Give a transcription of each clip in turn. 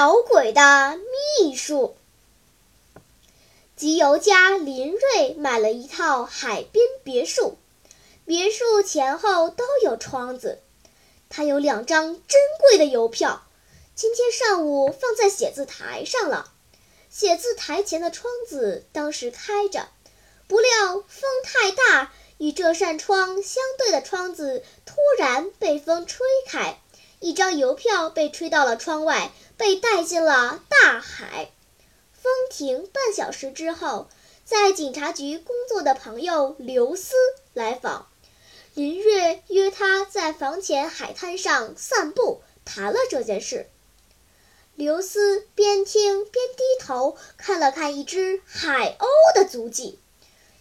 捣鬼的秘书，集邮家林瑞买了一套海边别墅。别墅前后都有窗子，他有两张珍贵的邮票，今天上午放在写字台上了。写字台前的窗子当时开着，不料风太大，与这扇窗相对的窗子突然被风吹开，一张邮票被吹到了窗外，被带进了大海。风停半小时之后，在警察局工作的朋友刘思来访。林月约他在房前海滩上散步，谈了这件事。刘思边听边低头看了看一只海鸥的足迹，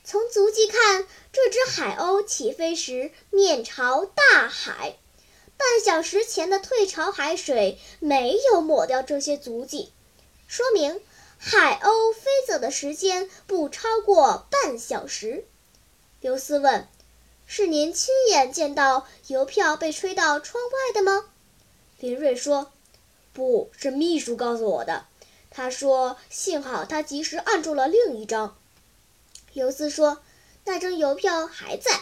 从足迹看，这只海鸥起飞时面朝大海，半小时前的退潮海水没有抹掉这些足迹，说明海鸥飞走的时间不超过半小时。刘思问。是您亲眼见到邮票被吹到窗外的吗？林瑞说：“不是秘书告诉我的。他说，幸好他及时按住了另一张。”刘思说：“那张邮票还在，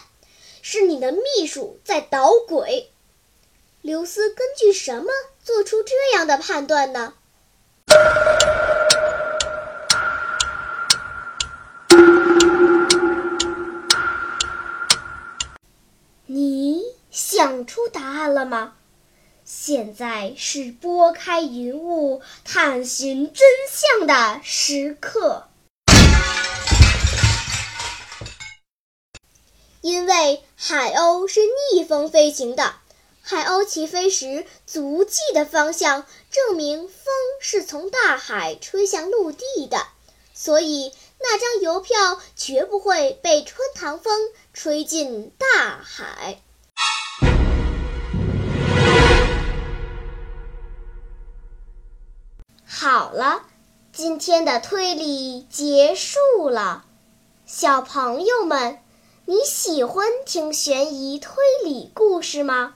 是你的秘书在捣鬼。”刘思根据什么做出这样的判断呢？你想出答案了吗？现在是拨开云雾探寻真相的时刻。因为海鸥是逆风飞行的，海鸥起飞时足迹的方向证明风是从大海吹向陆地的，所以那张邮票绝不会被穿堂风吹进大海。好了，今天的推理结束了。小朋友们，你喜欢听悬疑推理故事吗？